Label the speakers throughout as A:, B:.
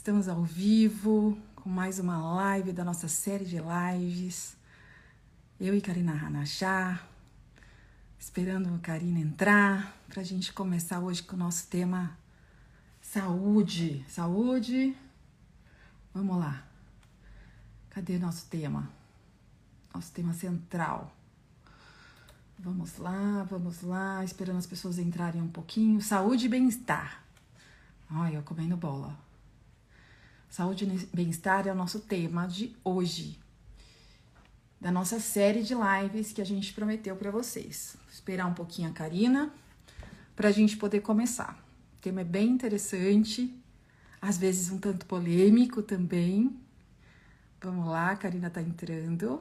A: Estamos ao vivo com mais uma live da nossa série de lives. Eu e Karina Hanachá, esperando a Karina entrar para a gente começar hoje com o nosso tema saúde. Saúde. Vamos lá. Cadê nosso tema? Nosso tema central. Vamos lá, vamos lá, esperando as pessoas entrarem um pouquinho. Saúde e bem-estar. Olha, eu comendo bola. Saúde e bem-estar é o nosso tema de hoje, da nossa série de lives que a gente prometeu para vocês. Vou esperar um pouquinho a Karina para a gente poder começar. O tema é bem interessante, às vezes um tanto polêmico também. Vamos lá, a Karina está entrando.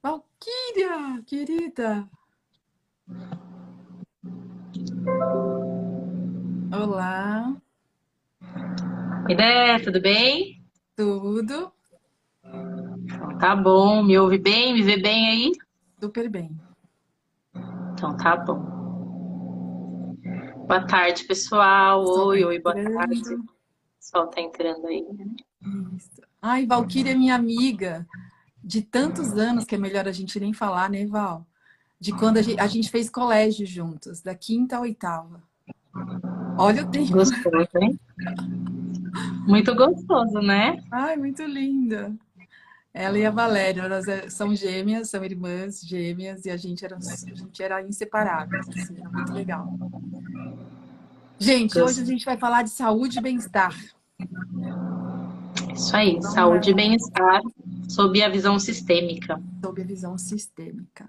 A: Valquíria, querida! Olá.
B: Ideia, tudo bem?
A: Tudo.
B: Então, tá bom, me ouve bem, me vê bem aí?
A: Super bem.
B: Então tá bom. Boa tarde, pessoal. oi, oi, boa tarde. O pessoal tá entrando aí.
A: Isso. Ai, Valquíria é minha amiga de tantos anos que é melhor a gente nem falar, né, Val? De quando a gente, a gente fez colégio juntos, da quinta à oitava. Olha o tempo.
B: Gostoso, hein? Muito gostoso, né?
A: Ai, muito linda. Ela e a Valéria, elas é, são gêmeas, são irmãs gêmeas, e a gente era, a gente era inseparável. Assim, era muito legal. Gente, hoje a gente vai falar de saúde e bem-estar.
B: Isso aí, saúde e bem-estar sob a visão sistêmica.
A: Sob a visão sistêmica.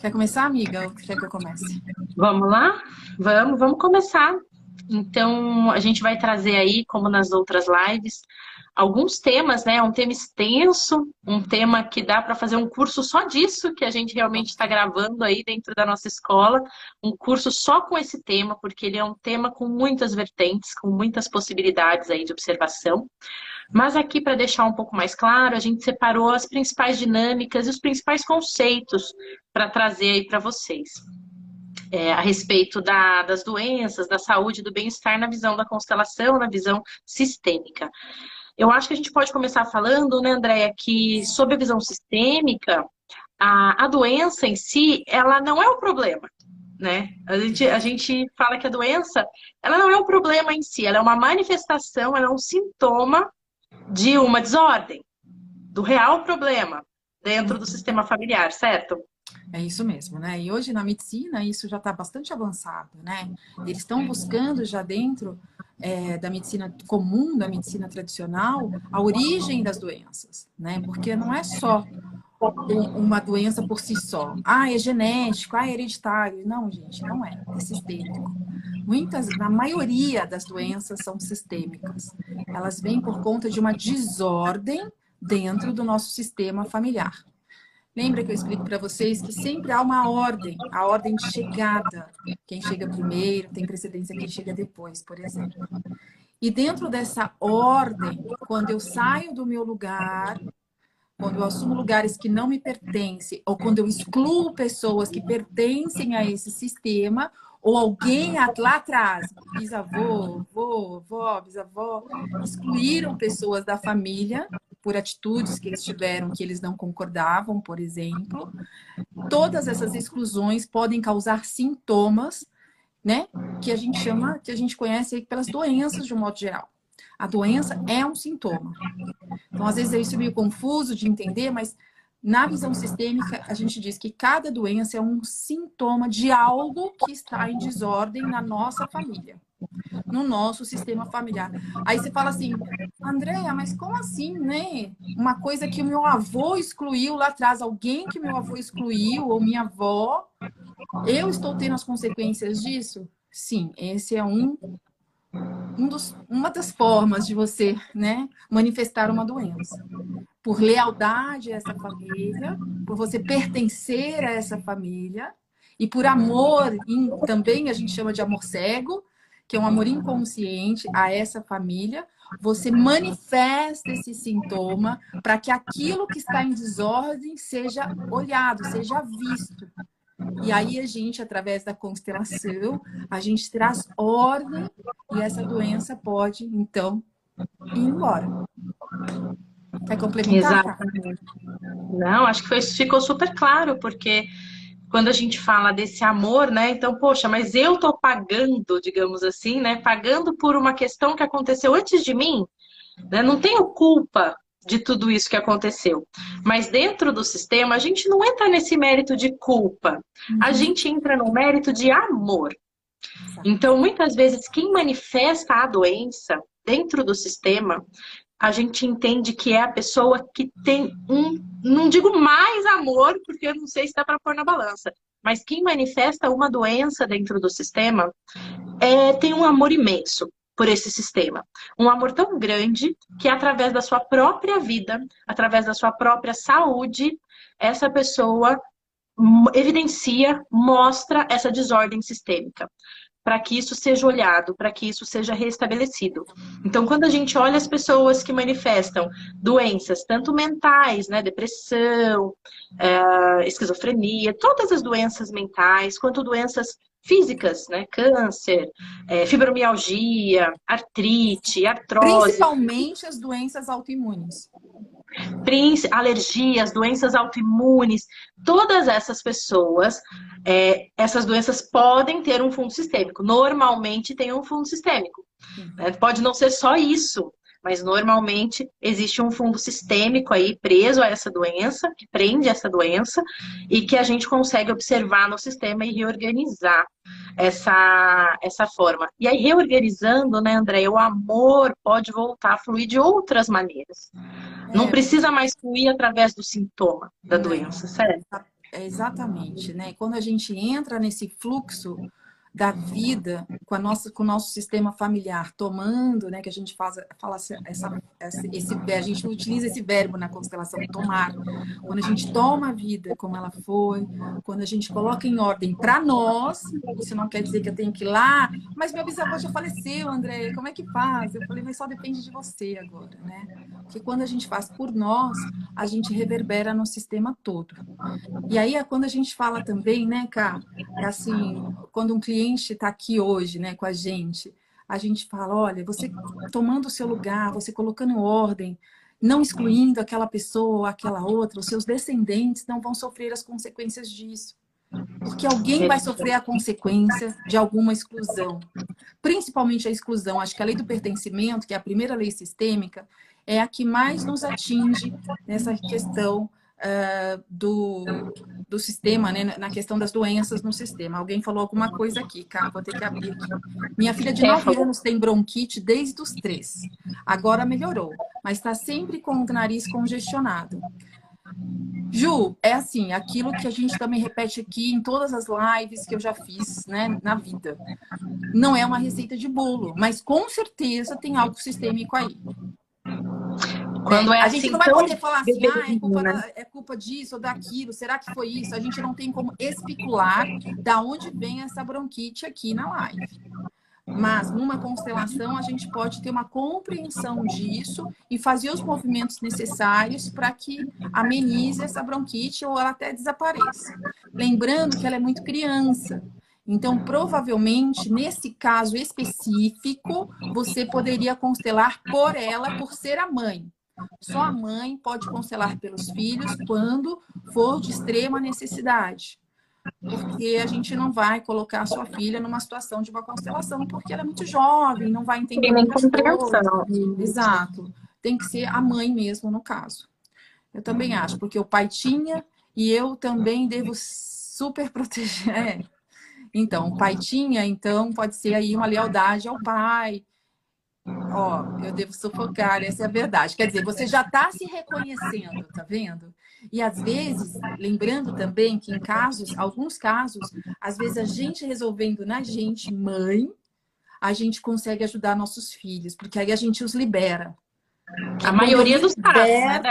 A: Quer começar, amiga? Ou quer que eu comece?
B: Vamos lá? Vamos, vamos começar. Então, a gente vai trazer aí, como nas outras lives, alguns temas, né? Um tema extenso, um tema que dá para fazer um curso só disso, que a gente realmente está gravando aí dentro da nossa escola, um curso só com esse tema, porque ele é um tema com muitas vertentes, com muitas possibilidades aí de observação. Mas aqui, para deixar um pouco mais claro, a gente separou as principais dinâmicas e os principais conceitos para trazer aí para vocês. É, a respeito da, das doenças, da saúde, do bem-estar na visão da constelação, na visão sistêmica. Eu acho que a gente pode começar falando, né, Andréia, que sob a visão sistêmica, a, a doença em si, ela não é o problema, né? A gente, a gente fala que a doença, ela não é um problema em si, ela é uma manifestação, ela é um sintoma de uma desordem, do real problema dentro do sistema familiar, certo?
A: É isso mesmo, né? E hoje na medicina isso já está bastante avançado, né? Eles estão buscando já dentro é, da medicina comum, da medicina tradicional, a origem das doenças, né? Porque não é só uma doença por si só. Ah, é genético, ah, é hereditário. Não, gente, não é. É sistêmico. Muitas, na maioria das doenças são sistêmicas. Elas vêm por conta de uma desordem dentro do nosso sistema familiar. Lembra que eu explico para vocês que sempre há uma ordem, a ordem de chegada. Quem chega primeiro tem precedência quem chega depois, por exemplo. E dentro dessa ordem, quando eu saio do meu lugar, quando eu assumo lugares que não me pertencem, ou quando eu excluo pessoas que pertencem a esse sistema, ou alguém lá atrás, bisavô, vô, vó, bisavó, excluíram pessoas da família por atitudes que eles tiveram que eles não concordavam, por exemplo. Todas essas exclusões podem causar sintomas, né, que a gente chama, que a gente conhece pelas doenças de um modo geral. A doença é um sintoma. Então, às vezes, é isso meio confuso de entender, mas na visão sistêmica, a gente diz que cada doença é um sintoma de algo que está em desordem na nossa família, no nosso sistema familiar. Aí você fala assim, Andréia, mas como assim, né? Uma coisa que o meu avô excluiu lá atrás, alguém que meu avô excluiu, ou minha avó, eu estou tendo as consequências disso? Sim, esse é um um dos, uma das formas de você né, manifestar uma doença. Por lealdade a essa família, por você pertencer a essa família, e por amor, também a gente chama de amor cego, que é um amor inconsciente a essa família, você manifesta esse sintoma para que aquilo que está em desordem seja olhado, seja visto. E aí a gente, através da constelação, a gente traz ordem e essa doença pode, então, ir embora. Quer complementar?
B: Exatamente. Não, acho que foi, ficou super claro, porque quando a gente fala desse amor, né? Então, poxa, mas eu tô pagando, digamos assim, né? Pagando por uma questão que aconteceu antes de mim, né? Não tenho culpa de tudo isso que aconteceu. Mas dentro do sistema, a gente não entra nesse mérito de culpa. Uhum. A gente entra no mérito de amor. Então, muitas vezes, quem manifesta a doença dentro do sistema, a gente entende que é a pessoa que tem um, não digo mais amor, porque eu não sei se dá para pôr na balança, mas quem manifesta uma doença dentro do sistema é, tem um amor imenso por esse sistema. Um amor tão grande que, através da sua própria vida, através da sua própria saúde, essa pessoa evidencia, mostra essa desordem sistêmica para que isso seja olhado, para que isso seja restabelecido. Então, quando a gente olha as pessoas que manifestam doenças, tanto mentais, né, depressão, é, esquizofrenia, todas as doenças mentais, quanto doenças físicas, né, câncer, é, fibromialgia, artrite, artrose.
A: Principalmente as doenças autoimunes
B: alergias, doenças autoimunes, todas essas pessoas, é, essas doenças podem ter um fundo sistêmico. Normalmente tem um fundo sistêmico. Né? Pode não ser só isso, mas normalmente existe um fundo sistêmico aí preso a essa doença, que prende essa doença, e que a gente consegue observar no sistema e reorganizar essa, essa forma. E aí, reorganizando, né, André, o amor pode voltar a fluir de outras maneiras. É. Não precisa mais fluir através do sintoma da doença, certo?
A: É exatamente, né? Quando a gente entra nesse fluxo da vida com, a nossa, com o nosso sistema familiar tomando, né, que a gente faz, fala essa, essa, esse, a gente utiliza esse verbo na constelação, tomar. Quando a gente toma a vida como ela foi, quando a gente coloca em ordem para nós, isso não quer dizer que eu tenho que ir lá, mas meu bisavô já faleceu, André, como é que faz? Eu falei, mas só depende de você agora, né? Porque quando a gente faz por nós, a gente reverbera no sistema todo. E aí é quando a gente fala também, né, Cá, é assim, quando um cliente cliente está aqui hoje, né, com a gente, a gente fala, olha, você tomando o seu lugar, você colocando em ordem, não excluindo aquela pessoa ou aquela outra, os seus descendentes não vão sofrer as consequências disso. Porque alguém vai sofrer a consequência de alguma exclusão. Principalmente a exclusão. Acho que a lei do pertencimento, que é a primeira lei sistêmica, é a que mais nos atinge nessa questão uh, do, do sistema, né, na questão das doenças no sistema. Alguém falou alguma coisa aqui, cara, vou ter que abrir aqui. Minha filha de 9 anos tem bronquite desde os 3. Agora melhorou, mas está sempre com o nariz congestionado. Ju, é assim, aquilo que a gente também repete aqui em todas as lives que eu já fiz, né, na vida. Não é uma receita de bolo, mas com certeza tem algo sistêmico aí. Quando é, é a assim, gente não vai poder falar assim, ah, é culpa, né? é culpa disso ou daquilo, será que foi isso? A gente não tem como especular da onde vem essa bronquite aqui na live. Mas numa constelação a gente pode ter uma compreensão disso e fazer os movimentos necessários para que amenize essa bronquite ou ela até desapareça. Lembrando que ela é muito criança. Então, provavelmente, nesse caso específico, você poderia constelar por ela, por ser a mãe. Só a mãe pode constelar pelos filhos quando for de extrema necessidade. Porque a gente não vai colocar a sua filha numa situação de uma constelação, porque ela é muito jovem, não vai entender
B: nem compreensão.
A: Exato. Tem que ser a mãe mesmo, no caso. Eu também acho, porque o pai tinha e eu também devo super proteger. É. Então, o pai tinha, então pode ser aí uma lealdade ao pai, Ó, eu devo sufocar, essa é a verdade. Quer dizer, você já está se reconhecendo, tá vendo? E às vezes, lembrando também que em casos, alguns casos, às vezes a gente resolvendo na gente, mãe, a gente consegue ajudar nossos filhos, porque aí a gente os libera.
B: A maioria dos casos, né?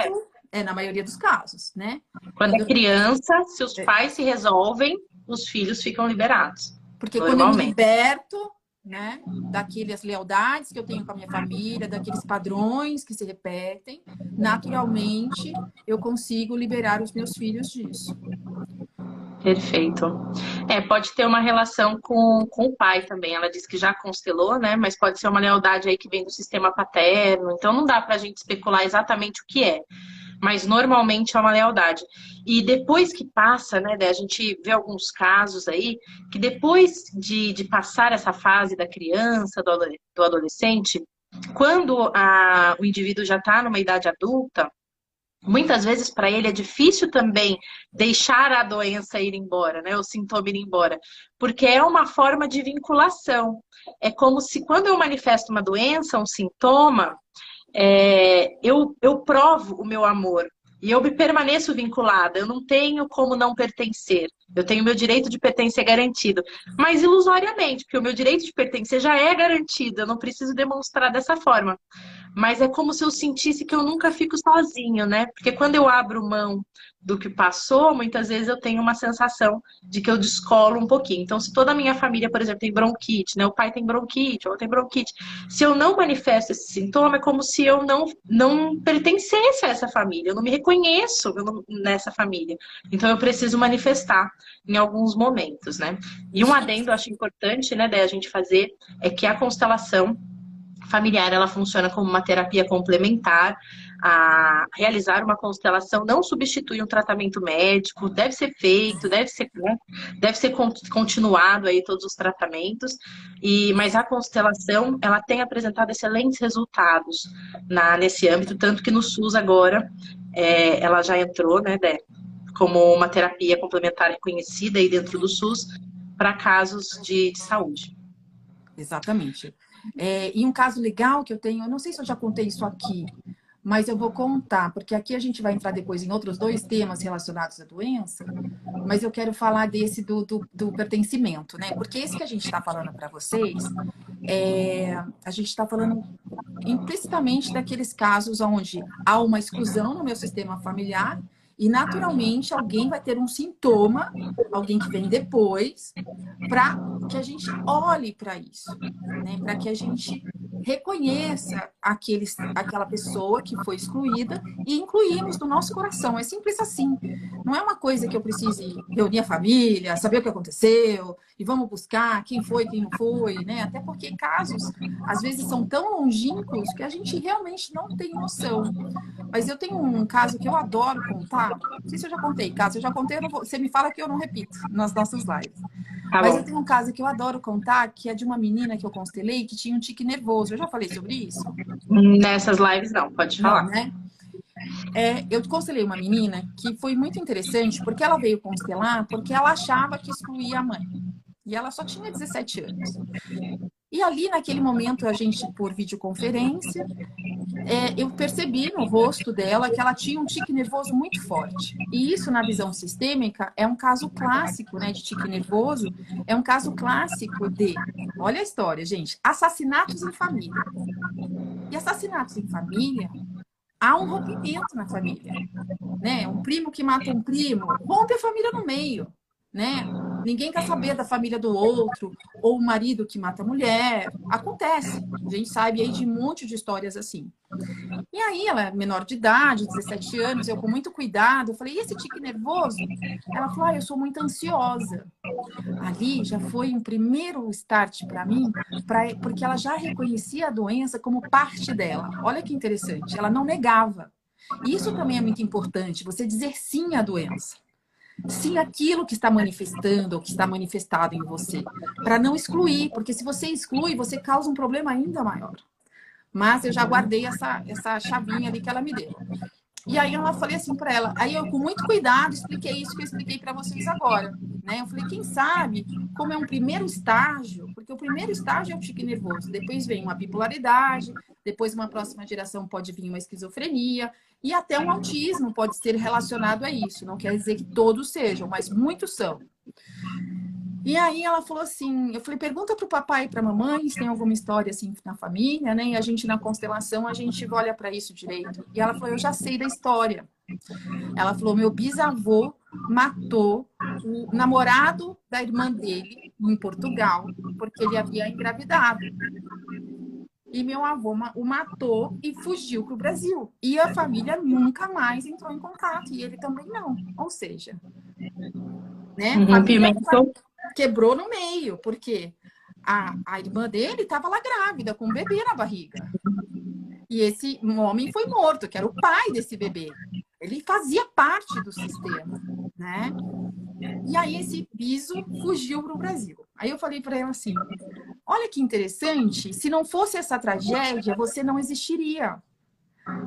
A: É, na maioria dos casos, né?
B: Quando é criança, se os pais se resolvem, os filhos ficam liberados.
A: Porque quando eu liberto, né? Daquelas lealdades que eu tenho com a minha família, daqueles padrões que se repetem, naturalmente eu consigo liberar os meus filhos disso.
B: Perfeito. É, pode ter uma relação com, com o pai também. Ela disse que já constelou, né? Mas pode ser uma lealdade aí que vem do sistema paterno. Então não dá pra gente especular exatamente o que é. Mas normalmente é uma lealdade. E depois que passa, né? A gente vê alguns casos aí que depois de, de passar essa fase da criança, do, do adolescente, quando a, o indivíduo já está numa idade adulta, Muitas vezes para ele é difícil também deixar a doença ir embora, né? O sintoma ir embora, porque é uma forma de vinculação. É como se quando eu manifesto uma doença, um sintoma, é, eu, eu provo o meu amor e eu me permaneço vinculada. Eu não tenho como não pertencer. Eu tenho meu direito de pertencer garantido, mas ilusoriamente, porque o meu direito de pertencer já é garantido. Eu não preciso demonstrar dessa forma mas é como se eu sentisse que eu nunca fico sozinho, né? Porque quando eu abro mão do que passou, muitas vezes eu tenho uma sensação de que eu descolo um pouquinho. Então, se toda a minha família, por exemplo, tem bronquite, né? O pai tem bronquite, ou tem bronquite. Se eu não manifesto esse sintoma, é como se eu não, não pertencesse a essa família. Eu não me reconheço nessa família. Então, eu preciso manifestar em alguns momentos, né? E um adendo, acho importante, né, da gente fazer, é que a constelação familiar ela funciona como uma terapia complementar. A realizar uma constelação não substitui um tratamento médico, deve ser feito, deve ser, né? deve ser continuado aí todos os tratamentos. E mas a constelação ela tem apresentado excelentes resultados na, nesse âmbito, tanto que no SUS agora é, ela já entrou, né, Dé, como uma terapia complementar reconhecida aí dentro do SUS para casos de, de saúde.
A: Exatamente. É, e um caso legal que eu tenho, eu não sei se eu já contei isso aqui, mas eu vou contar, porque aqui a gente vai entrar depois em outros dois temas relacionados à doença, mas eu quero falar desse do, do, do pertencimento, né? Porque esse que a gente está falando para vocês, é, a gente está falando implicitamente daqueles casos onde há uma exclusão no meu sistema familiar e naturalmente alguém vai ter um sintoma, alguém que vem depois, para que a gente olhe para isso, né? para que a gente reconheça aqueles, aquela pessoa que foi excluída e incluímos no nosso coração. É simples assim. Não é uma coisa que eu precise reunir a família, saber o que aconteceu e vamos buscar quem foi, quem não foi, né? Até porque casos às vezes são tão longínquos que a gente realmente não tem noção. Mas eu tenho um caso que eu adoro contar. Não sei se eu já contei, caso eu já contei, vou... você me fala que eu não repito nas nossas lives. Tá Mas eu tenho um caso que eu adoro contar, que é de uma menina que eu constelei que tinha um tique nervoso. Eu já falei sobre isso?
B: Nessas lives não, pode falar.
A: Não, né? É, eu constelei uma menina que foi muito interessante, porque ela veio constelar porque ela achava que excluía a mãe. E ela só tinha 17 anos. E ali, naquele momento, a gente, por videoconferência, é, eu percebi no rosto dela que ela tinha um tique nervoso muito forte. E isso, na visão sistêmica, é um caso clássico né, de tique nervoso, é um caso clássico de, olha a história, gente, assassinatos em família. E assassinatos em família, há um rompimento na família. Né? Um primo que mata um primo, rompe a família no meio né? Ninguém quer saber da família do outro, ou o marido que mata a mulher. Acontece. A gente sabe aí de um monte de histórias assim. E aí, ela é menor de idade, 17 anos, eu com muito cuidado, eu falei, e esse tique nervoso? Ela falou, ah, eu sou muito ansiosa. Ali já foi um primeiro start para mim, pra, porque ela já reconhecia a doença como parte dela. Olha que interessante, ela não negava. Isso também é muito importante, você dizer sim à doença sim aquilo que está manifestando ou que está manifestado em você, para não excluir, porque se você exclui, você causa um problema ainda maior. Mas eu já guardei essa, essa chavinha ali que ela me deu. E aí eu falei assim para ela, aí eu com muito cuidado expliquei isso que eu expliquei para vocês agora, né? Eu falei, quem sabe, como é um primeiro estágio, porque o primeiro estágio é o tique nervoso, depois vem uma bipolaridade, depois uma próxima geração pode vir uma esquizofrenia e até um autismo pode ser relacionado a isso. Não quer dizer que todos sejam, mas muitos são. E aí ela falou assim, eu falei, pergunta para o papai e para a mamãe se tem alguma história assim na família, né? E a gente na constelação a gente olha para isso direito. E ela falou, eu já sei da história. Ela falou, meu bisavô matou o namorado da irmã dele em Portugal porque ele havia engravidado. E meu avô o matou e fugiu para o Brasil. E a família nunca mais entrou em contato e ele também não. Ou seja, né? Uhum, quebrou no meio, porque a, a irmã dele estava lá grávida, com um bebê na barriga. E esse homem foi morto, que era o pai desse bebê. Ele fazia parte do sistema, né? E aí esse biso fugiu para o Brasil. Aí eu falei para ela assim: olha que interessante, se não fosse essa tragédia, você não existiria.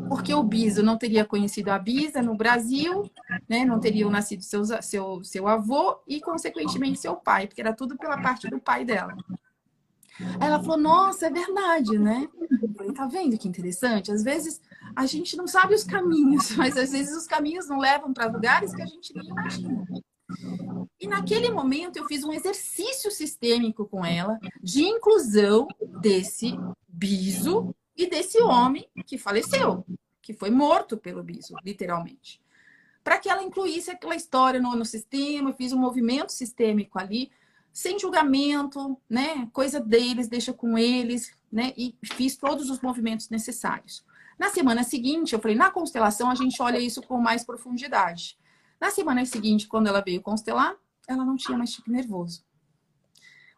A: Porque o Biso não teria conhecido a Bisa no Brasil, né? não teriam nascido seu, seu, seu avô e, consequentemente, seu pai, porque era tudo pela parte do pai dela. Aí ela falou, nossa, é verdade, né? Falei, tá vendo que interessante? Às vezes a gente não sabe os caminhos, mas às vezes os caminhos não levam para lugares que a gente nem imagina. E naquele momento eu fiz um exercício sistêmico com ela de inclusão desse biso e desse homem que faleceu, que foi morto pelo biso, literalmente. Para que ela incluísse aquela história no, no sistema, fiz um movimento sistêmico ali, sem julgamento, né? Coisa deles, deixa com eles, né? E fiz todos os movimentos necessários. Na semana seguinte, eu falei, na constelação a gente olha isso com mais profundidade. Na semana seguinte, quando ela veio constelar, ela não tinha mais tique nervoso.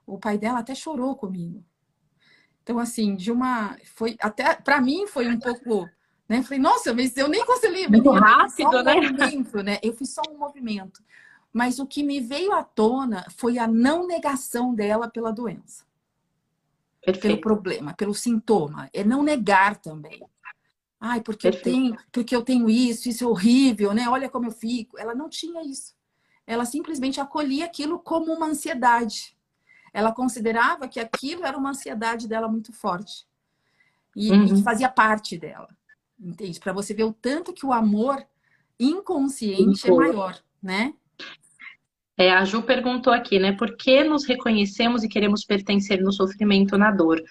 A: O pai dela até chorou comigo. Então, assim, de uma. Foi até. Para mim, foi um pouco. Né? Falei, nossa, mas eu nem constelei.
B: Muito rápido,
A: um né? Movimento, né? Eu fiz só um movimento. Mas o que me veio à tona foi a não negação dela pela doença. Perfeito. Pelo problema, pelo sintoma. É não negar também. Ai, porque eu tenho, porque eu tenho isso, isso é horrível, né? Olha como eu fico. Ela não tinha isso. Ela simplesmente acolhia aquilo como uma ansiedade. Ela considerava que aquilo era uma ansiedade dela muito forte. E, uhum. e fazia parte dela. Entende? Para você ver o tanto que o amor inconsciente é maior, né?
B: É, a Ju perguntou aqui, né? Por que nos reconhecemos e queremos pertencer no sofrimento, na dor?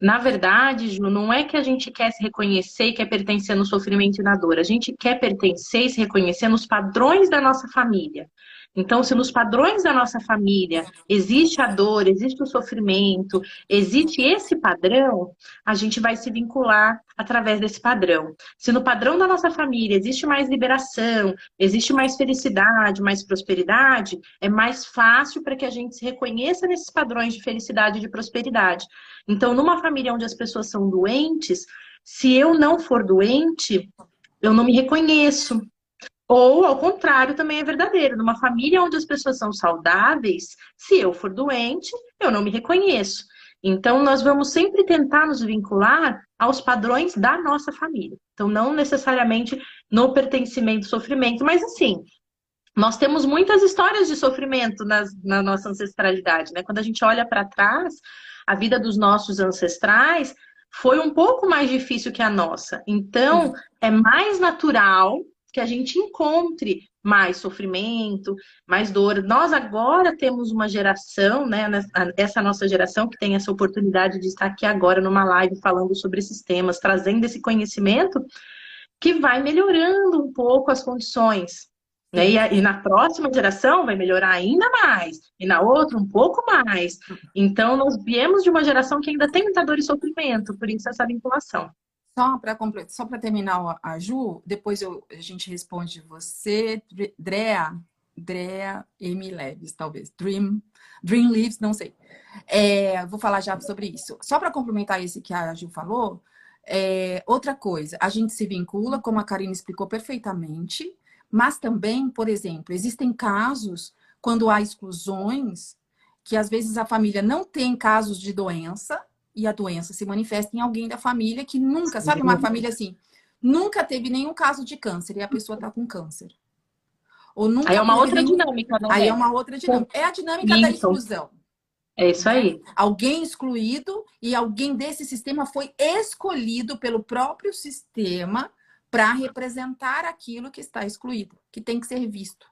B: Na verdade, Ju, não é que a gente quer se reconhecer e quer pertencer no sofrimento e na dor. A gente quer pertencer e se reconhecer nos padrões da nossa família. Então, se nos padrões da nossa família existe a dor, existe o sofrimento, existe esse padrão, a gente vai se vincular através desse padrão. Se no padrão da nossa família existe mais liberação, existe mais felicidade, mais prosperidade, é mais fácil para que a gente se reconheça nesses padrões de felicidade e de prosperidade. Então, numa família onde as pessoas são doentes, se eu não for doente, eu não me reconheço. Ou, ao contrário, também é verdadeiro. Numa família onde as pessoas são saudáveis, se eu for doente, eu não me reconheço. Então, nós vamos sempre tentar nos vincular aos padrões da nossa família. Então, não necessariamente no pertencimento, sofrimento, mas assim, nós temos muitas histórias de sofrimento nas, na nossa ancestralidade, né? Quando a gente olha para trás, a vida dos nossos ancestrais foi um pouco mais difícil que a nossa. Então, é mais natural que a gente encontre mais sofrimento, mais dor. Nós agora temos uma geração, né, essa nossa geração que tem essa oportunidade de estar aqui agora numa live falando sobre esses temas, trazendo esse conhecimento que vai melhorando um pouco as condições. Né? E, e, na próxima geração vai melhorar ainda mais, e na outra um pouco mais. Então, nós viemos de uma geração que ainda tem muita dor e sofrimento, por isso essa vinculação.
A: Só para só para terminar a Ju, depois eu, a gente responde você, Drea, Drea M. Leves, talvez. Dream, Dream Leaves, não sei. É, vou falar já sobre isso. Só para complementar esse que a Ju falou, é, outra coisa, a gente se vincula, como a Karine explicou perfeitamente, mas também, por exemplo, existem casos quando há exclusões, que às vezes a família não tem casos de doença, e a doença se manifesta em alguém da família que nunca, sabe, uma família assim, nunca teve nenhum caso de câncer e a pessoa está com câncer.
B: Ou nunca Aí é uma outra nenhum... dinâmica,
A: não Aí é? é uma outra dinâmica. É a dinâmica isso. da exclusão.
B: É isso aí.
A: Alguém excluído e alguém desse sistema foi escolhido pelo próprio sistema para representar aquilo que está excluído, que tem que ser visto.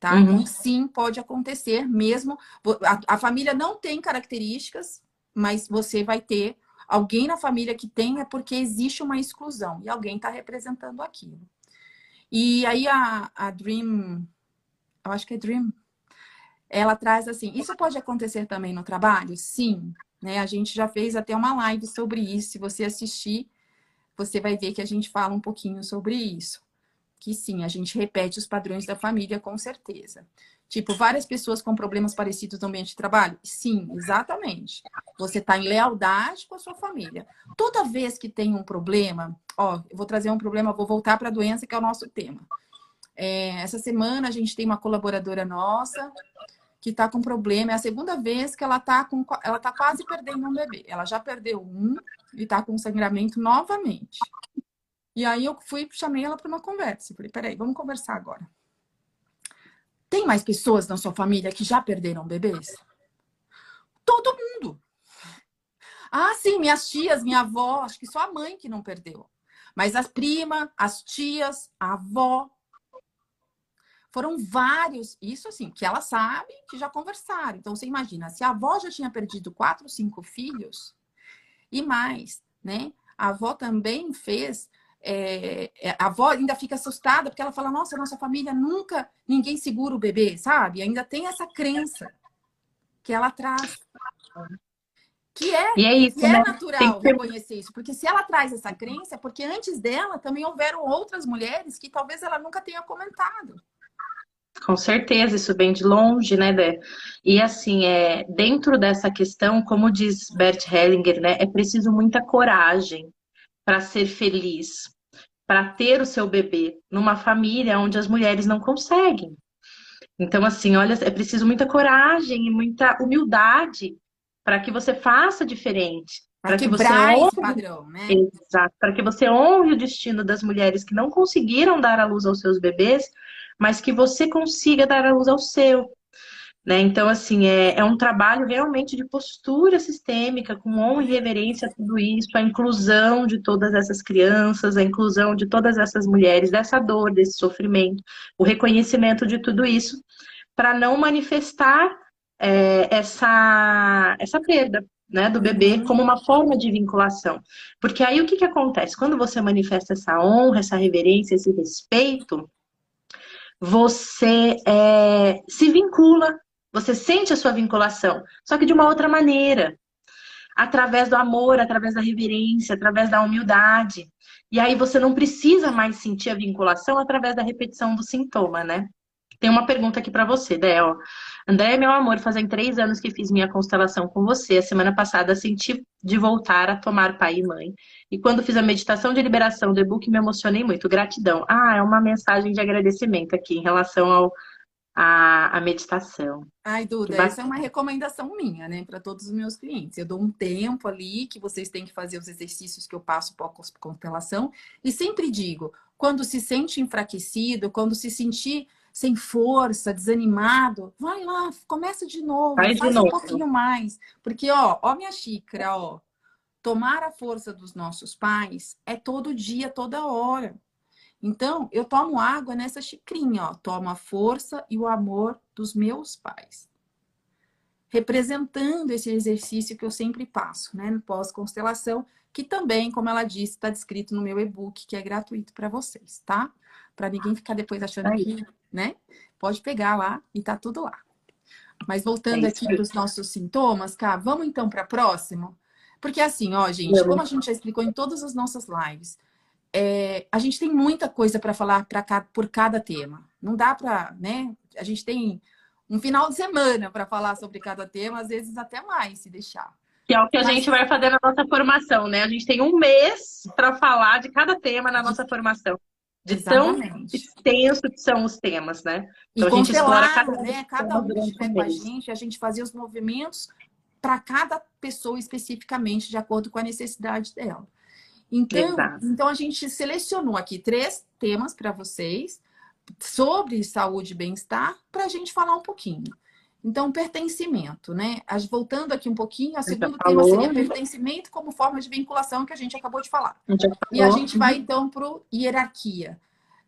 A: Tá? Uhum. Então, sim, pode acontecer mesmo. A, a família não tem características mas você vai ter alguém na família que tem é porque existe uma exclusão e alguém está representando aquilo. E aí a, a Dream, eu acho que é Dream, ela traz assim, isso pode acontecer também no trabalho? Sim, né? A gente já fez até uma live sobre isso. Se você assistir, você vai ver que a gente fala um pouquinho sobre isso. que sim, a gente repete os padrões da família com certeza. Tipo, várias pessoas com problemas parecidos no ambiente de trabalho? Sim, exatamente. Você está em lealdade com a sua família. Toda vez que tem um problema, ó, eu vou trazer um problema, vou voltar para a doença, que é o nosso tema. É, essa semana a gente tem uma colaboradora nossa que está com problema. É a segunda vez que ela está com, ela tá quase perdendo um bebê. Ela já perdeu um e está com sangramento novamente. E aí eu fui, chamei ela para uma conversa. Falei, peraí, vamos conversar agora. Tem mais pessoas na sua família que já perderam bebês? Todo mundo. Ah, sim, minhas tias, minha avó, acho que só a mãe que não perdeu. Mas as primas, as tias, a avó. Foram vários, isso assim, que ela sabe que já conversaram. Então você imagina, se a avó já tinha perdido quatro, cinco filhos e mais, né? A avó também fez é, é, a avó ainda fica assustada porque ela fala: Nossa, nossa família nunca ninguém segura o bebê, sabe? Ainda tem essa crença que ela traz. Que é,
B: e é, isso,
A: que é né? é natural que... reconhecer isso, porque se ela traz essa crença, é porque antes dela também houveram outras mulheres que talvez ela nunca tenha comentado.
B: Com certeza, isso vem de longe, né, Dé? E assim, é, dentro dessa questão, como diz Bert Hellinger, né, é preciso muita coragem para ser feliz, para ter o seu bebê numa família onde as mulheres não conseguem. Então, assim, olha, é preciso muita coragem e muita humildade para que você faça diferente.
A: Para que você honre, padrão, né?
B: Exato, para que você honre o destino das mulheres que não conseguiram dar a luz aos seus bebês, mas que você consiga dar a luz ao seu. Né? Então, assim, é, é um trabalho realmente de postura sistêmica, com honra e reverência a tudo isso, a inclusão de todas essas crianças, a inclusão de todas essas mulheres, dessa dor, desse sofrimento, o reconhecimento de tudo isso, para não manifestar é, essa, essa perda, né, do bebê uhum. como uma forma de vinculação. Porque aí o que, que acontece? Quando você manifesta essa honra, essa reverência, esse respeito, você é, se vincula você sente a sua vinculação, só que de uma outra maneira. Através do amor, através da reverência, através da humildade. E aí você não precisa mais sentir a vinculação através da repetição do sintoma, né? Tem uma pergunta aqui para você, Del. André, meu amor, fazem três anos que fiz minha constelação com você. A semana passada senti de voltar a tomar pai e mãe. E quando fiz a meditação de liberação do e-book, me emocionei muito. Gratidão. Ah, é uma mensagem de agradecimento aqui em relação ao, a, a meditação.
A: Ai, Duda, essa é uma recomendação minha, né, para todos os meus clientes. Eu dou um tempo ali que vocês têm que fazer os exercícios que eu passo pós constelação e sempre digo, quando se sente enfraquecido, quando se sentir sem força, desanimado, vai lá, começa de novo, vai faz de um pouquinho mais, porque ó, ó minha xícara, ó, tomar a força dos nossos pais é todo dia, toda hora. Então, eu tomo água nessa xicrinha, ó. Tomo a força e o amor dos meus pais. Representando esse exercício que eu sempre passo, né? No pós-constelação, que também, como ela disse, está descrito no meu e-book, que é gratuito para vocês, tá? Para ninguém ficar depois achando que, né? Pode pegar lá e tá tudo lá. Mas voltando é aqui para os nossos sintomas, cá, vamos então para próximo? Porque assim, ó, gente, como a gente já explicou em todas as nossas lives, é, a gente tem muita coisa para falar pra, por cada tema. Não dá para, né? A gente tem um final de semana para falar sobre cada tema, às vezes até mais, se deixar.
B: Que é o que a Mas... gente vai fazer na nossa formação, né? A gente tem um mês para falar de cada tema na nossa formação. De Exatamente. tão extenso que são os temas, né?
A: Então e a gente explora cada, né? cada um que estiver com a gente, a gente fazia os movimentos para cada pessoa especificamente, de acordo com a necessidade dela. Então, então a gente selecionou aqui três temas para vocês sobre saúde e bem-estar para a gente falar um pouquinho. Então, pertencimento, né? Voltando aqui um pouquinho, o segundo tema seria pertencimento como forma de vinculação que a gente acabou de falar. A e a gente vai então para hierarquia.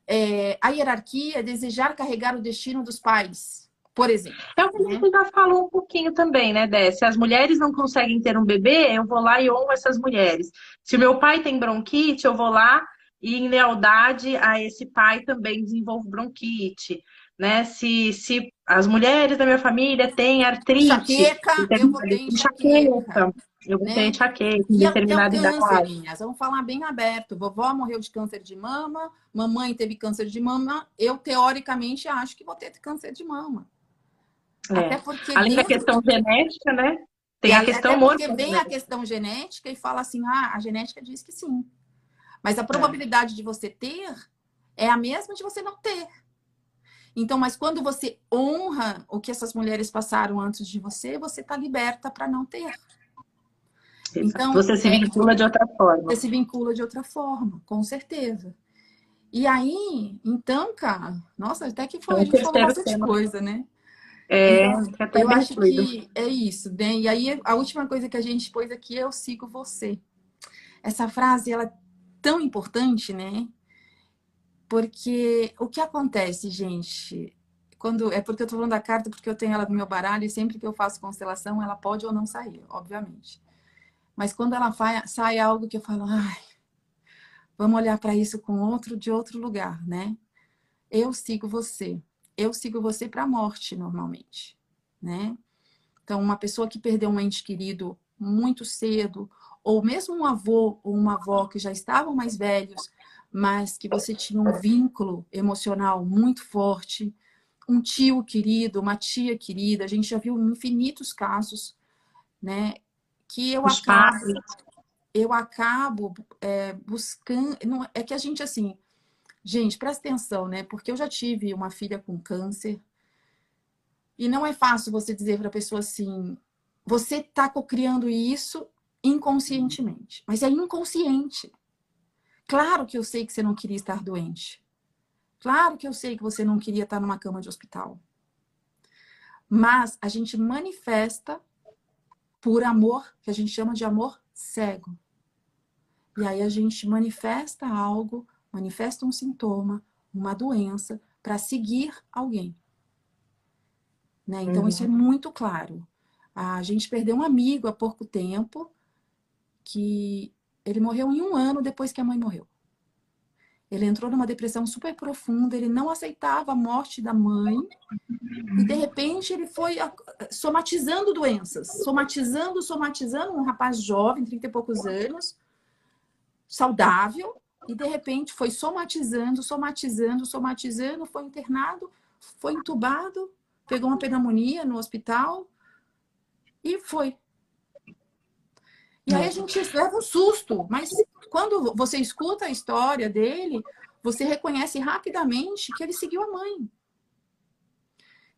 A: É, a hierarquia é desejar carregar o destino dos pais, por exemplo.
B: É o que a gente já falou um pouquinho também, né, Dé? Se as mulheres não conseguem ter um bebê, eu vou lá e honro essas mulheres. Se o meu pai tem bronquite, eu vou lá e, em lealdade a esse pai, também desenvolvo bronquite. Né? Se, se as mulheres da minha família têm artrite,
A: enxaqueca, eu vou ter enxaqueca.
B: Eu né? ter enxaqueca em determinada
A: idade. Vamos falar bem aberto. Vovó morreu de câncer de mama, mamãe teve câncer de mama. Eu, teoricamente, acho que vou ter câncer de mama.
B: É. Até porque Além da questão genética, né? Tem a questão
A: porque vem a questão genética e fala assim, ah, a genética diz que sim. Mas a é. probabilidade é. de você ter é a mesma de você não ter. Então, mas quando você honra o que essas mulheres passaram antes de você, você está liberta para não ter.
B: Então, você se é, vincula é, de outra forma.
A: Você se vincula de outra forma, com certeza. E aí, então, cara, nossa, até que foi, a gente falou bastante tema. coisa, né?
B: É, então,
A: eu acho que é isso, né? E aí, a última coisa que a gente pôs aqui é eu sigo você. Essa frase, ela é tão importante, né? Porque o que acontece, gente, quando é porque eu tô falando da carta, porque eu tenho ela no meu baralho e sempre que eu faço constelação, ela pode ou não sair, obviamente. Mas quando ela sai algo que eu falo, ai, vamos olhar para isso com outro de outro lugar, né? Eu sigo você. Eu sigo você para a morte normalmente, né? Então, uma pessoa que perdeu um ente querido muito cedo, ou mesmo um avô ou uma avó que já estavam mais velhos, mas que você tinha um vínculo emocional muito forte, um tio querido, uma tia querida, a gente já viu infinitos casos, né? Que eu Os acabo, eu acabo é, buscando, não, é que a gente assim, gente, presta atenção, né? Porque eu já tive uma filha com câncer e não é fácil você dizer para a pessoa assim, você está criando isso inconscientemente, mas é inconsciente. Claro que eu sei que você não queria estar doente. Claro que eu sei que você não queria estar numa cama de hospital. Mas a gente manifesta por amor, que a gente chama de amor cego. E aí a gente manifesta algo, manifesta um sintoma, uma doença, para seguir alguém. Né? Então, uhum. isso é muito claro. A gente perdeu um amigo há pouco tempo que ele morreu em um ano depois que a mãe morreu. Ele entrou numa depressão super profunda, ele não aceitava a morte da mãe, e de repente ele foi somatizando doenças, somatizando, somatizando, um rapaz jovem, 30 e poucos anos, saudável, e de repente foi somatizando, somatizando, somatizando, foi internado, foi entubado, pegou uma pneumonia no hospital e foi. E aí a gente leva um susto, mas quando você escuta a história dele, você reconhece rapidamente que ele seguiu a mãe.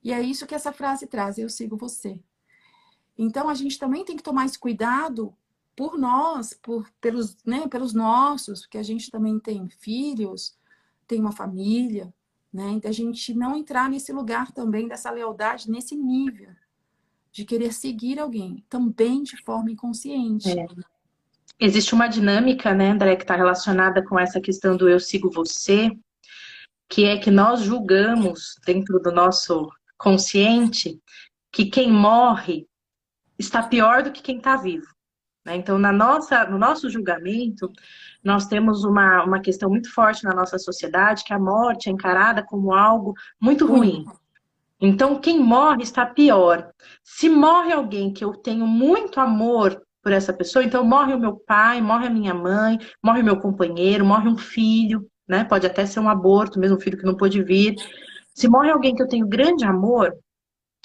A: E é isso que essa frase traz: eu sigo você. Então a gente também tem que tomar esse cuidado por nós, por, pelos, né, pelos nossos, porque a gente também tem filhos, tem uma família, né? Então a gente não entrar nesse lugar também dessa lealdade nesse nível de querer seguir alguém, também de forma inconsciente. É.
B: Existe uma dinâmica, né, André, que está relacionada com essa questão do eu sigo você, que é que nós julgamos dentro do nosso consciente que quem morre está pior do que quem está vivo. Né? Então, na nossa, no nosso julgamento, nós temos uma, uma questão muito forte na nossa sociedade, que a morte é encarada como algo muito ruim. Então, quem morre está pior. Se morre alguém que eu tenho muito amor por essa pessoa, então morre o meu pai, morre a minha mãe, morre o meu companheiro, morre um filho, né? Pode até ser um aborto, mesmo um filho que não pôde vir. Se morre alguém que eu tenho grande amor,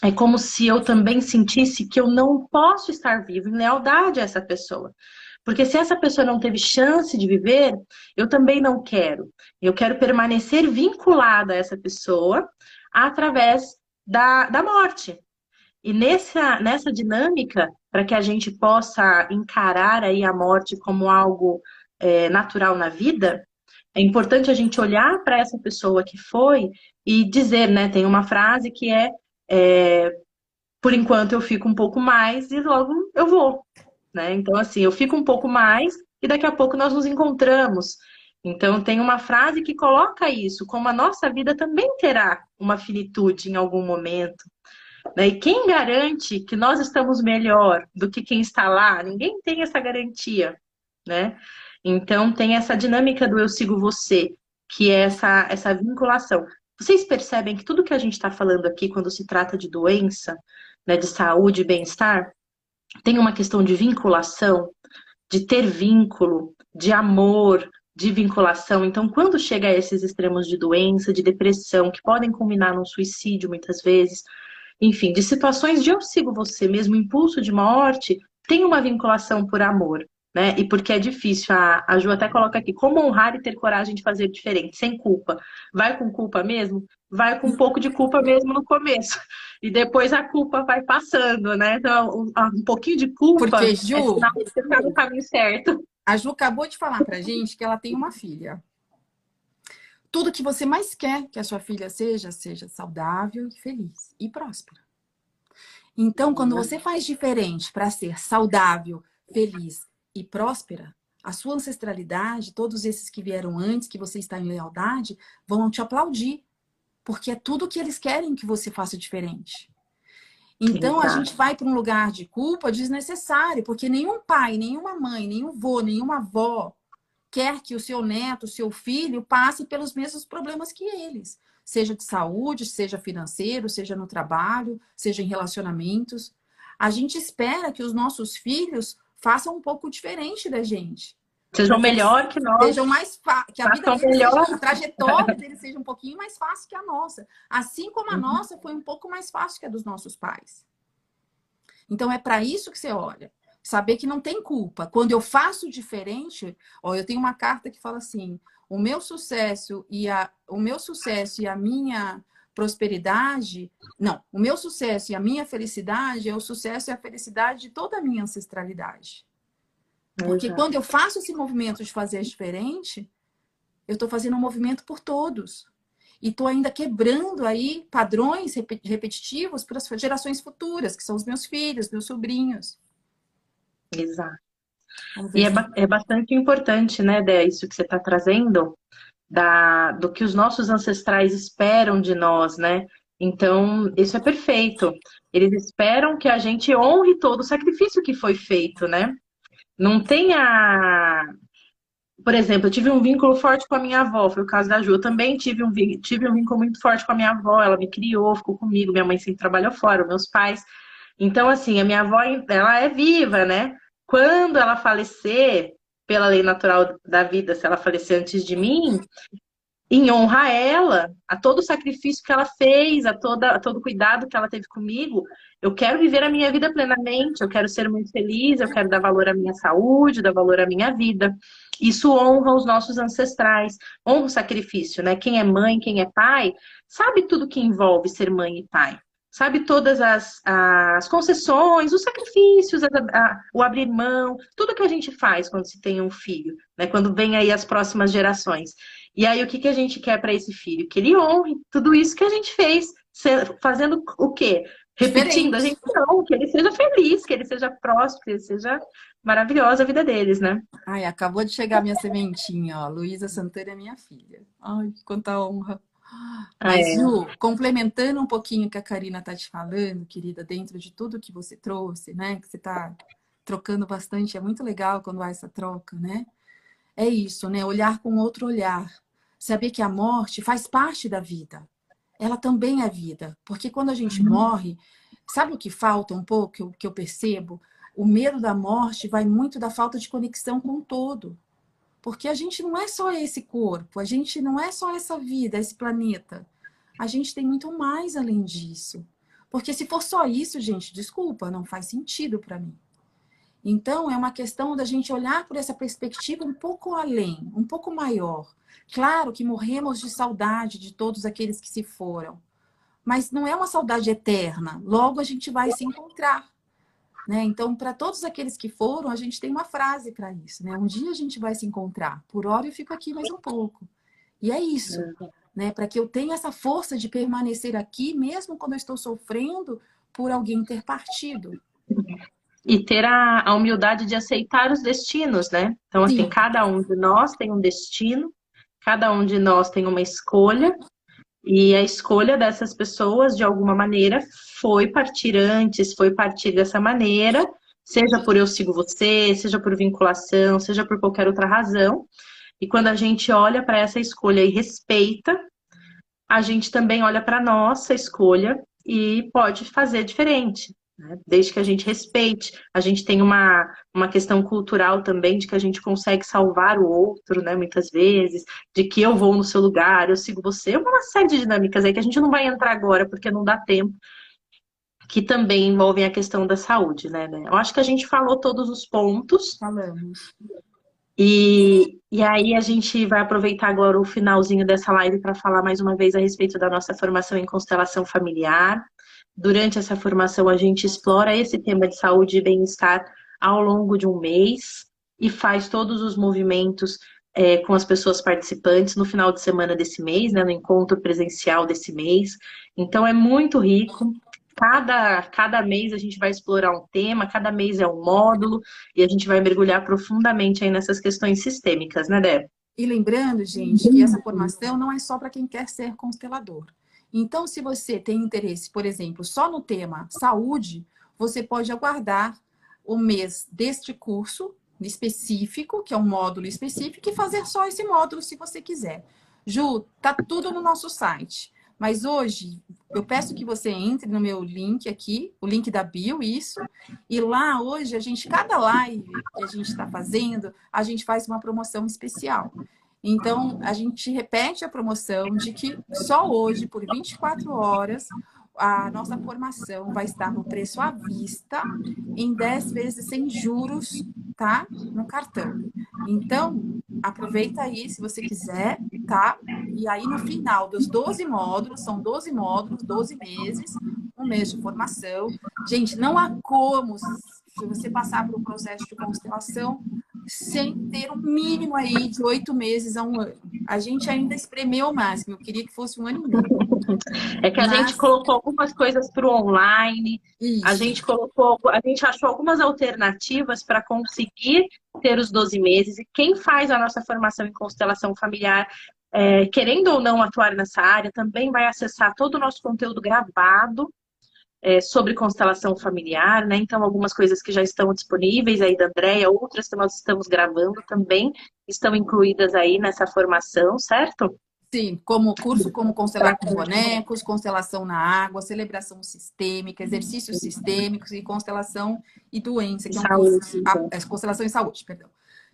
B: é como se eu também sentisse que eu não posso estar vivo em lealdade a essa pessoa. Porque se essa pessoa não teve chance de viver, eu também não quero. Eu quero permanecer vinculada a essa pessoa através da, da morte. E nessa, nessa dinâmica, para que a gente possa encarar aí a morte como algo é, natural na vida, é importante a gente olhar para essa pessoa que foi e dizer, né? Tem uma frase que é, é por enquanto eu fico um pouco mais e logo eu vou, né? Então, assim, eu fico um pouco mais e daqui a pouco nós nos encontramos. Então, tem uma frase que coloca isso, como a nossa vida também terá uma finitude em algum momento. Né? E quem garante que nós estamos melhor do que quem está lá? Ninguém tem essa garantia, né? Então, tem essa dinâmica do eu sigo você, que é essa, essa vinculação. Vocês percebem que tudo que a gente está falando aqui, quando se trata de doença, né, de saúde e bem-estar, tem uma questão de vinculação, de ter vínculo, de amor, de vinculação. Então, quando chega a esses extremos de doença, de depressão, que podem culminar num suicídio muitas vezes, enfim, de situações de eu sigo você mesmo, impulso de morte, tem uma vinculação por amor né? E porque é difícil. A, a Ju até coloca aqui, como honrar e ter coragem de fazer diferente, sem culpa. Vai com culpa mesmo? Vai com um pouco de culpa mesmo no começo. E depois a culpa vai passando, né? Então, um, um pouquinho de culpa
A: porque, Ju, é
B: sinal que você está no caminho certo.
A: A Ju acabou de falar pra gente que ela tem uma filha. Tudo que você mais quer que a sua filha seja, seja saudável e feliz e próspera. Então, quando uhum. você faz diferente para ser saudável, feliz e próspera, a sua ancestralidade, todos esses que vieram antes, que você está em lealdade, vão te aplaudir. Porque é tudo que eles querem que você faça diferente. Então a gente vai para um lugar de culpa desnecessário, porque nenhum pai, nenhuma mãe, nenhum vô, nenhuma avó quer que o seu neto, o seu filho passe pelos mesmos problemas que eles, seja de saúde, seja financeiro, seja no trabalho, seja em relacionamentos. A gente espera que os nossos filhos façam um pouco diferente da gente.
B: Sejam melhor que nós.
A: Sejam mais. Que a vida deles melhor. Seja, a trajetória deles seja um pouquinho mais fácil que a nossa. Assim como a uhum. nossa foi um pouco mais fácil que a dos nossos pais. Então é para isso que você olha. Saber que não tem culpa. Quando eu faço diferente, ó, eu tenho uma carta que fala assim: o meu sucesso e a, o meu sucesso e a minha prosperidade, não, o meu sucesso e a minha felicidade é o sucesso e a felicidade de toda a minha ancestralidade. Porque Exato. quando eu faço esse movimento de fazer diferente, eu estou fazendo um movimento por todos. E estou ainda quebrando aí padrões repetitivos para as gerações futuras, que são os meus filhos, meus sobrinhos.
B: Exato. E é, é, bastante importante, né, Dé, isso que você está trazendo, da, do que os nossos ancestrais esperam de nós, né? Então, isso é perfeito. Eles esperam que a gente honre todo o sacrifício que foi feito, né? Não tenha. Por exemplo, eu tive um vínculo forte com a minha avó, foi o caso da Ju. Eu também tive um, tive um vínculo muito forte com a minha avó, ela me criou, ficou comigo, minha mãe sempre trabalhou fora, meus pais. Então, assim, a minha avó, ela é viva, né? Quando ela falecer, pela lei natural da vida, se ela falecer antes de mim, em honra a ela, a todo o sacrifício que ela fez, a, toda, a todo o cuidado que ela teve comigo, eu quero viver a minha vida plenamente, eu quero ser muito feliz, eu quero dar valor à minha saúde, dar valor à minha vida. Isso honra os nossos ancestrais, honra o sacrifício, né? Quem é mãe, quem é pai, sabe tudo que envolve ser mãe e pai sabe, todas as, as concessões, os sacrifícios, a, a, o abrir mão, tudo que a gente faz quando se tem um filho, né? Quando vem aí as próximas gerações. E aí, o que, que a gente quer para esse filho? Que ele honre tudo isso que a gente fez, fazendo o quê? Repetindo, a gente não, que ele seja feliz, que ele seja próspero, que ele seja maravilhosa a vida deles, né?
A: Ai, acabou de chegar minha sementinha, ó. Luísa Santana é minha filha. Ai, quanta honra. Mas, é. Ju, complementando um pouquinho o que a Karina está te falando, querida, dentro de tudo que você trouxe, né? Que você está trocando bastante, é muito legal quando há essa troca, né? É isso, né? Olhar com outro olhar. Saber que a morte faz parte da vida. Ela também é vida. Porque quando a gente uhum. morre, sabe o que falta um pouco, que eu, que eu percebo? O medo da morte vai muito da falta de conexão com o todo. Porque a gente não é só esse corpo, a gente não é só essa vida, esse planeta. A gente tem muito mais além disso. Porque se for só isso, gente, desculpa, não faz sentido para mim. Então, é uma questão da gente olhar por essa perspectiva um pouco além, um pouco maior. Claro que morremos de saudade de todos aqueles que se foram, mas não é uma saudade eterna. Logo a gente vai se encontrar. Né? Então, para todos aqueles que foram, a gente tem uma frase para isso. Né? Um dia a gente vai se encontrar. Por hora eu fico aqui mais um pouco. E é isso. Né? Para que eu tenha essa força de permanecer aqui, mesmo quando eu estou sofrendo por alguém ter partido.
B: E ter a, a humildade de aceitar os destinos, né? Então, assim, Sim. cada um de nós tem um destino, cada um de nós tem uma escolha, e a escolha dessas pessoas, de alguma maneira, foi partir antes, foi partir dessa maneira, seja por eu sigo você, seja por vinculação, seja por qualquer outra razão. E quando a gente olha para essa escolha e respeita, a gente também olha para a nossa escolha e pode fazer diferente. Né? Desde que a gente respeite, a gente tem uma, uma questão cultural também de que a gente consegue salvar o outro, né? Muitas vezes, de que eu vou no seu lugar, eu sigo você, uma série de dinâmicas aí que a gente não vai entrar agora porque não dá tempo, que também envolvem a questão da saúde, né? Eu acho que a gente falou todos os pontos.
A: Falamos.
B: E, e aí a gente vai aproveitar agora o finalzinho dessa live para falar mais uma vez a respeito da nossa formação em constelação familiar. Durante essa formação a gente explora esse tema de saúde e bem-estar ao longo de um mês e faz todos os movimentos é, com as pessoas participantes no final de semana desse mês, né, no encontro presencial desse mês. Então é muito rico. Cada, cada mês a gente vai explorar um tema, cada mês é um módulo, e a gente vai mergulhar profundamente aí nessas questões sistêmicas, né, Débora?
A: E lembrando, gente, que essa formação não é só para quem quer ser constelador. Então, se você tem interesse, por exemplo, só no tema saúde, você pode aguardar o mês deste curso específico, que é um módulo específico, e fazer só esse módulo se você quiser. Ju, tá tudo no nosso site. Mas hoje, eu peço que você entre no meu link aqui, o link da bio, isso. E lá hoje, a gente, cada live que a gente está fazendo, a gente faz uma promoção especial. Então, a gente repete a promoção de que só hoje, por 24 horas, a nossa formação vai estar no preço à vista, em 10 vezes sem juros, tá? No cartão. Então, aproveita aí se você quiser, tá? E aí no final dos 12 módulos, são 12 módulos, 12 meses, um mês de formação. Gente, não há como, se você passar por um processo de constelação, sem ter um mínimo aí de oito meses a um ano. A gente ainda espremeu o máximo, eu queria que fosse um ano e meio.
B: É que a Mas... gente colocou algumas coisas para o online, Isso. a gente colocou, a gente achou algumas alternativas para conseguir ter os 12 meses, e quem faz a nossa formação em constelação familiar é, querendo ou não atuar nessa área, também vai acessar todo o nosso conteúdo gravado é, sobre constelação familiar, né? Então, algumas coisas que já estão disponíveis aí da Andréia, outras que nós estamos gravando também estão incluídas aí nessa formação, certo?
A: Sim, como curso como constelar com bonecos, constelação na água, celebração sistêmica, exercícios sistêmicos e constelação e doença, que é um saúde, curso, a, é, constelação e saúde, perdão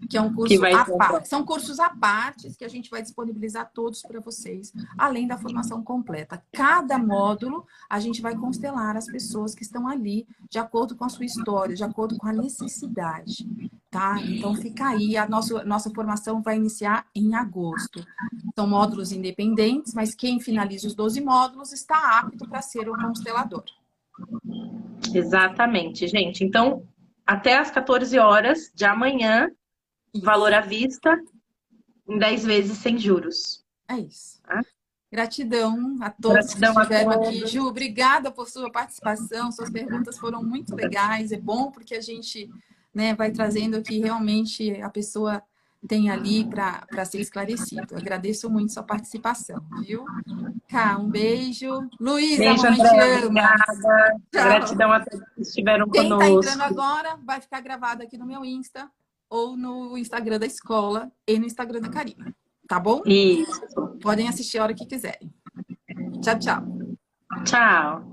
A: que é um curso à parte. São cursos à parte que a gente vai disponibilizar todos para vocês, além da formação completa. Cada módulo a gente vai constelar as pessoas que estão ali de acordo com a sua história, de acordo com a necessidade, tá? Então fica aí, a nossa, nossa formação vai iniciar em agosto. São módulos independentes, mas quem finaliza os 12 módulos está apto para ser o constelador.
B: Exatamente, gente. Então, até às 14 horas de amanhã, valor à vista, em 10 vezes sem juros.
A: É isso. Tá? Gratidão a todos Gratidão que estiveram aqui. Ju, obrigada por sua participação. Suas perguntas foram muito legais. É bom porque a gente né, vai trazendo aqui realmente a pessoa tem ali para ser esclarecido. agradeço muito sua participação, viu? Cá, um beijo. Luísa, beijo,
B: André, obrigada. Gratidão a todos que estiveram
A: Quem
B: conosco. Quem
A: está entrando agora vai ficar gravado aqui no meu Insta ou no Instagram da escola e no Instagram da Karina. Tá bom?
B: Isso.
A: Podem assistir a hora que quiserem. Tchau, tchau.
B: Tchau.